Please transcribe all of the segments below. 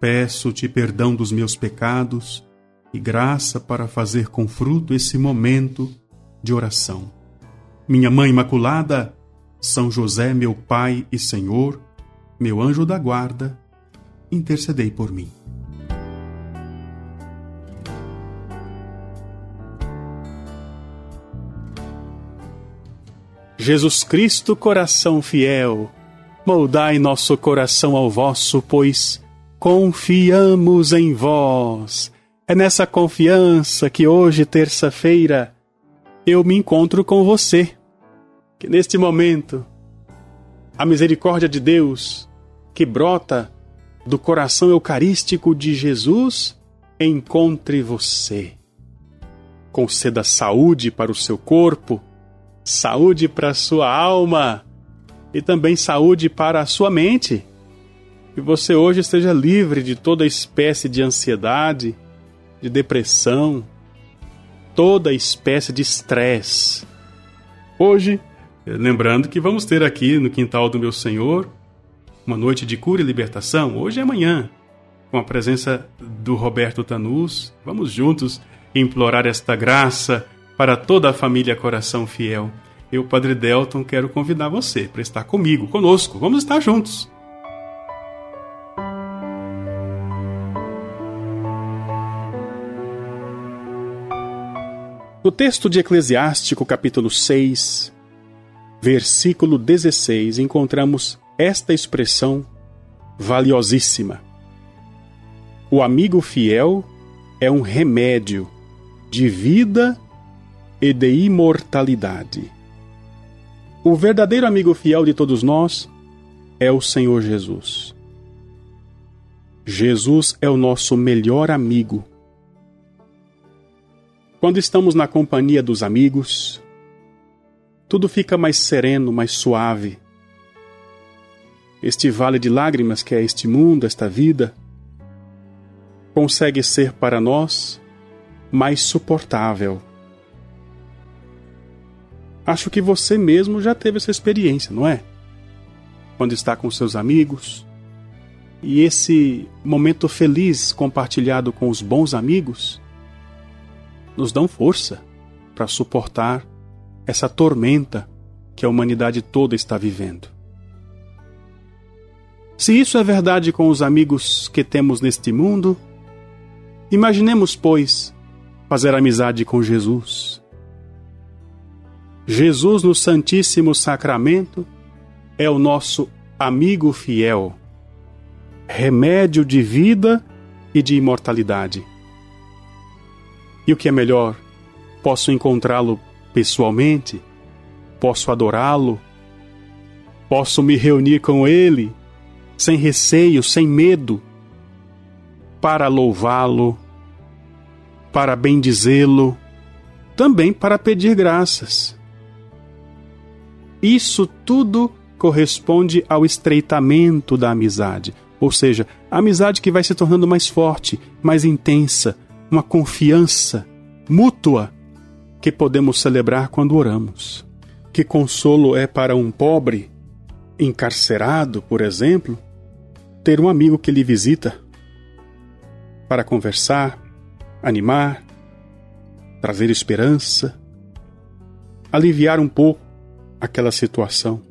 Peço-te perdão dos meus pecados e graça para fazer com fruto esse momento de oração. Minha Mãe Imaculada, São José, meu Pai e Senhor, meu anjo da guarda, intercedei por mim. Jesus Cristo, coração fiel, moldai nosso coração ao vosso, pois confiamos em vós. É nessa confiança que hoje, terça-feira, eu me encontro com você. Que neste momento, a misericórdia de Deus, que brota do coração eucarístico de Jesus, encontre você. Conceda saúde para o seu corpo, saúde para a sua alma e também saúde para a sua mente. Que você hoje esteja livre de toda espécie de ansiedade, de depressão, toda espécie de estresse. Hoje, lembrando que vamos ter aqui no quintal do meu Senhor uma noite de cura e libertação, hoje e amanhã, com a presença do Roberto Tanus. Vamos juntos implorar esta graça para toda a família Coração Fiel. Eu, Padre Delton, quero convidar você para estar comigo, conosco. Vamos estar juntos. No texto de Eclesiástico, capítulo 6, versículo 16, encontramos esta expressão valiosíssima. O amigo fiel é um remédio de vida e de imortalidade. O verdadeiro amigo fiel de todos nós é o Senhor Jesus. Jesus é o nosso melhor amigo. Quando estamos na companhia dos amigos, tudo fica mais sereno, mais suave. Este vale de lágrimas que é este mundo, esta vida, consegue ser para nós mais suportável. Acho que você mesmo já teve essa experiência, não é? Quando está com seus amigos e esse momento feliz compartilhado com os bons amigos nos dão força para suportar essa tormenta que a humanidade toda está vivendo. Se isso é verdade com os amigos que temos neste mundo, imaginemos, pois, fazer amizade com Jesus. Jesus no Santíssimo Sacramento é o nosso amigo fiel, remédio de vida e de imortalidade. E o que é melhor, posso encontrá-lo pessoalmente, posso adorá-lo, posso me reunir com ele sem receio, sem medo, para louvá-lo, para bendizê-lo, também para pedir graças. Isso tudo corresponde ao estreitamento da amizade, ou seja, a amizade que vai se tornando mais forte, mais intensa, uma confiança mútua que podemos celebrar quando oramos. Que consolo é para um pobre, encarcerado, por exemplo, ter um amigo que lhe visita para conversar, animar, trazer esperança, aliviar um pouco aquela situação.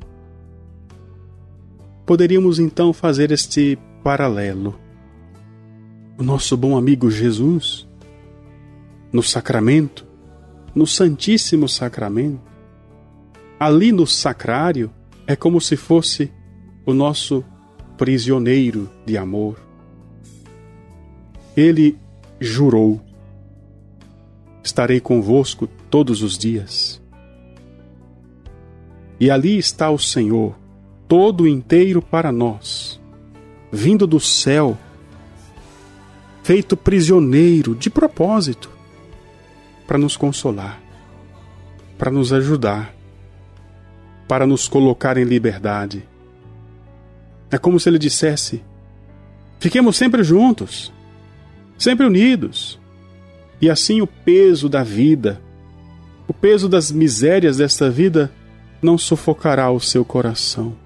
Poderíamos então fazer este paralelo. O nosso bom amigo Jesus no sacramento, no Santíssimo Sacramento. Ali no sacrário é como se fosse o nosso prisioneiro de amor. Ele jurou: Estarei convosco todos os dias. E ali está o Senhor, todo inteiro para nós, vindo do céu feito prisioneiro de propósito para nos consolar, para nos ajudar, para nos colocar em liberdade. É como se ele dissesse: fiquemos sempre juntos, sempre unidos, e assim o peso da vida, o peso das misérias desta vida, não sufocará o seu coração.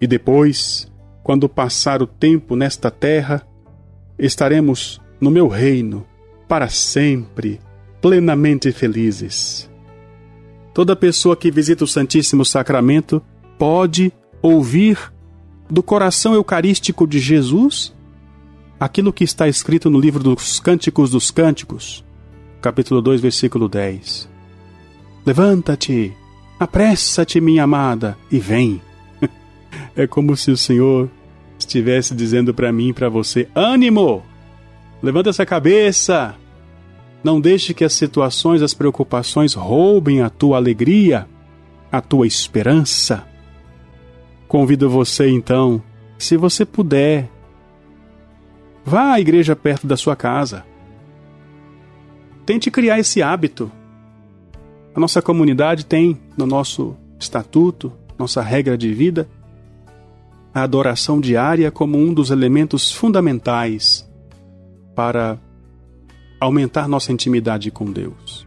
E depois, quando passar o tempo nesta terra, estaremos no meu reino para sempre, plenamente felizes. Toda pessoa que visita o Santíssimo Sacramento pode ouvir do coração eucarístico de Jesus aquilo que está escrito no livro dos Cânticos dos Cânticos, capítulo 2, versículo 10. Levanta-te, apressa-te, minha amada, e vem. é como se o Senhor estivesse dizendo para mim e para você: ânimo! Levanta essa cabeça! Não deixe que as situações, as preocupações roubem a tua alegria, a tua esperança. Convido você então, se você puder, vá à igreja perto da sua casa. Tente criar esse hábito. A nossa comunidade tem no nosso estatuto, nossa regra de vida, a adoração diária como um dos elementos fundamentais para aumentar nossa intimidade com Deus.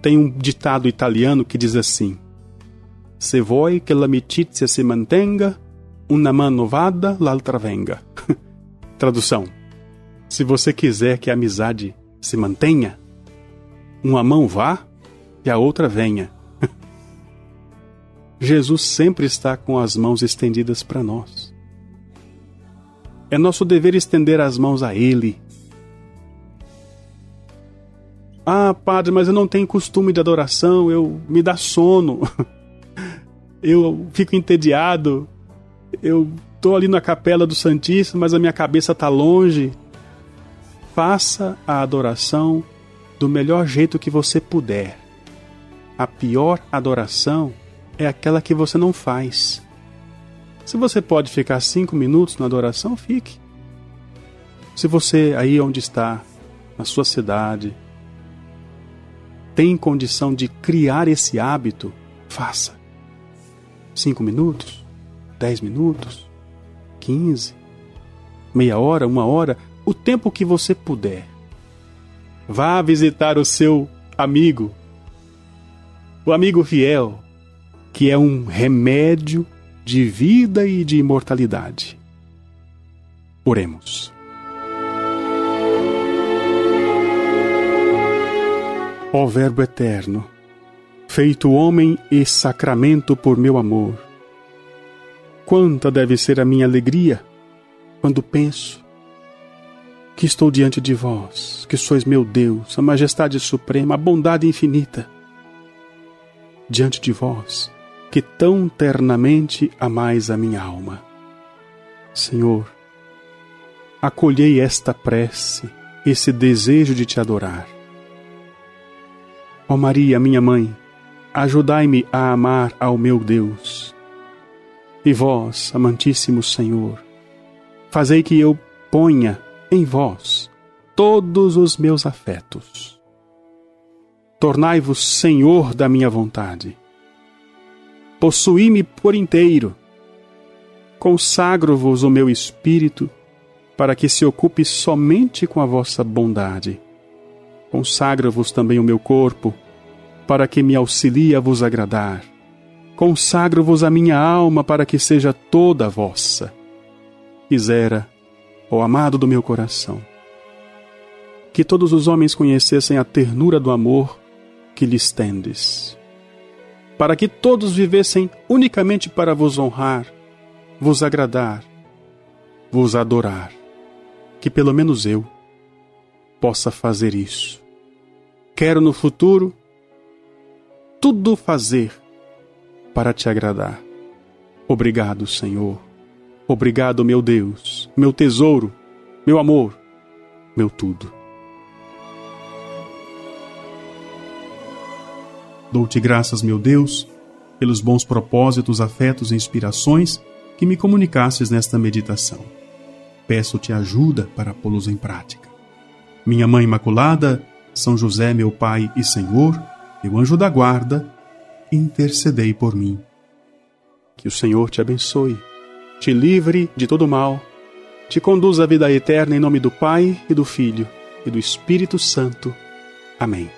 Tem um ditado italiano que diz assim: Se vuoi che l'amicizia se mantenga, una mano vada, l'altra venga. Tradução: Se você quiser que a amizade se mantenha, uma mão vá e a outra venha. Jesus sempre está com as mãos estendidas para nós. É nosso dever estender as mãos a Ele ah, padre, mas eu não tenho costume de adoração, eu me dá sono. eu fico entediado. Eu tô ali na capela do Santíssimo, mas a minha cabeça tá longe. Faça a adoração do melhor jeito que você puder. A pior adoração é aquela que você não faz. Se você pode ficar cinco minutos na adoração, fique. Se você aí onde está, na sua cidade, tem condição de criar esse hábito, faça. Cinco minutos, dez minutos, quinze, meia hora, uma hora, o tempo que você puder. Vá visitar o seu amigo, o amigo fiel, que é um remédio de vida e de imortalidade. Oremos. Ó Verbo eterno, feito homem e sacramento por meu amor, quanta deve ser a minha alegria quando penso que estou diante de vós, que sois meu Deus, a majestade suprema, a bondade infinita. Diante de vós, que tão ternamente amais a minha alma. Senhor, acolhei esta prece, esse desejo de te adorar Ó Maria, minha mãe, ajudai-me a amar ao meu Deus. E vós, amantíssimo Senhor, fazei que eu ponha em vós todos os meus afetos. Tornai-vos Senhor da minha vontade. Possuí-me por inteiro. Consagro-vos o meu espírito para que se ocupe somente com a vossa bondade Consagro-vos também o meu corpo, para que me auxilie a vos agradar. Consagro-vos a minha alma, para que seja toda vossa. Quisera, ó amado do meu coração, que todos os homens conhecessem a ternura do amor que lhes tendes, para que todos vivessem unicamente para vos honrar, vos agradar, vos adorar, que pelo menos eu, possa fazer isso. Quero no futuro tudo fazer para te agradar. Obrigado, Senhor. Obrigado, meu Deus, meu tesouro, meu amor, meu tudo. Dou-te graças, meu Deus, pelos bons propósitos, afetos e inspirações que me comunicastes nesta meditação peço-te ajuda para pô-los em prática. Minha Mãe Imaculada, São José, meu Pai e Senhor, meu anjo da guarda, intercedei por mim. Que o Senhor te abençoe, te livre de todo mal, te conduza à vida eterna em nome do Pai e do Filho e do Espírito Santo. Amém.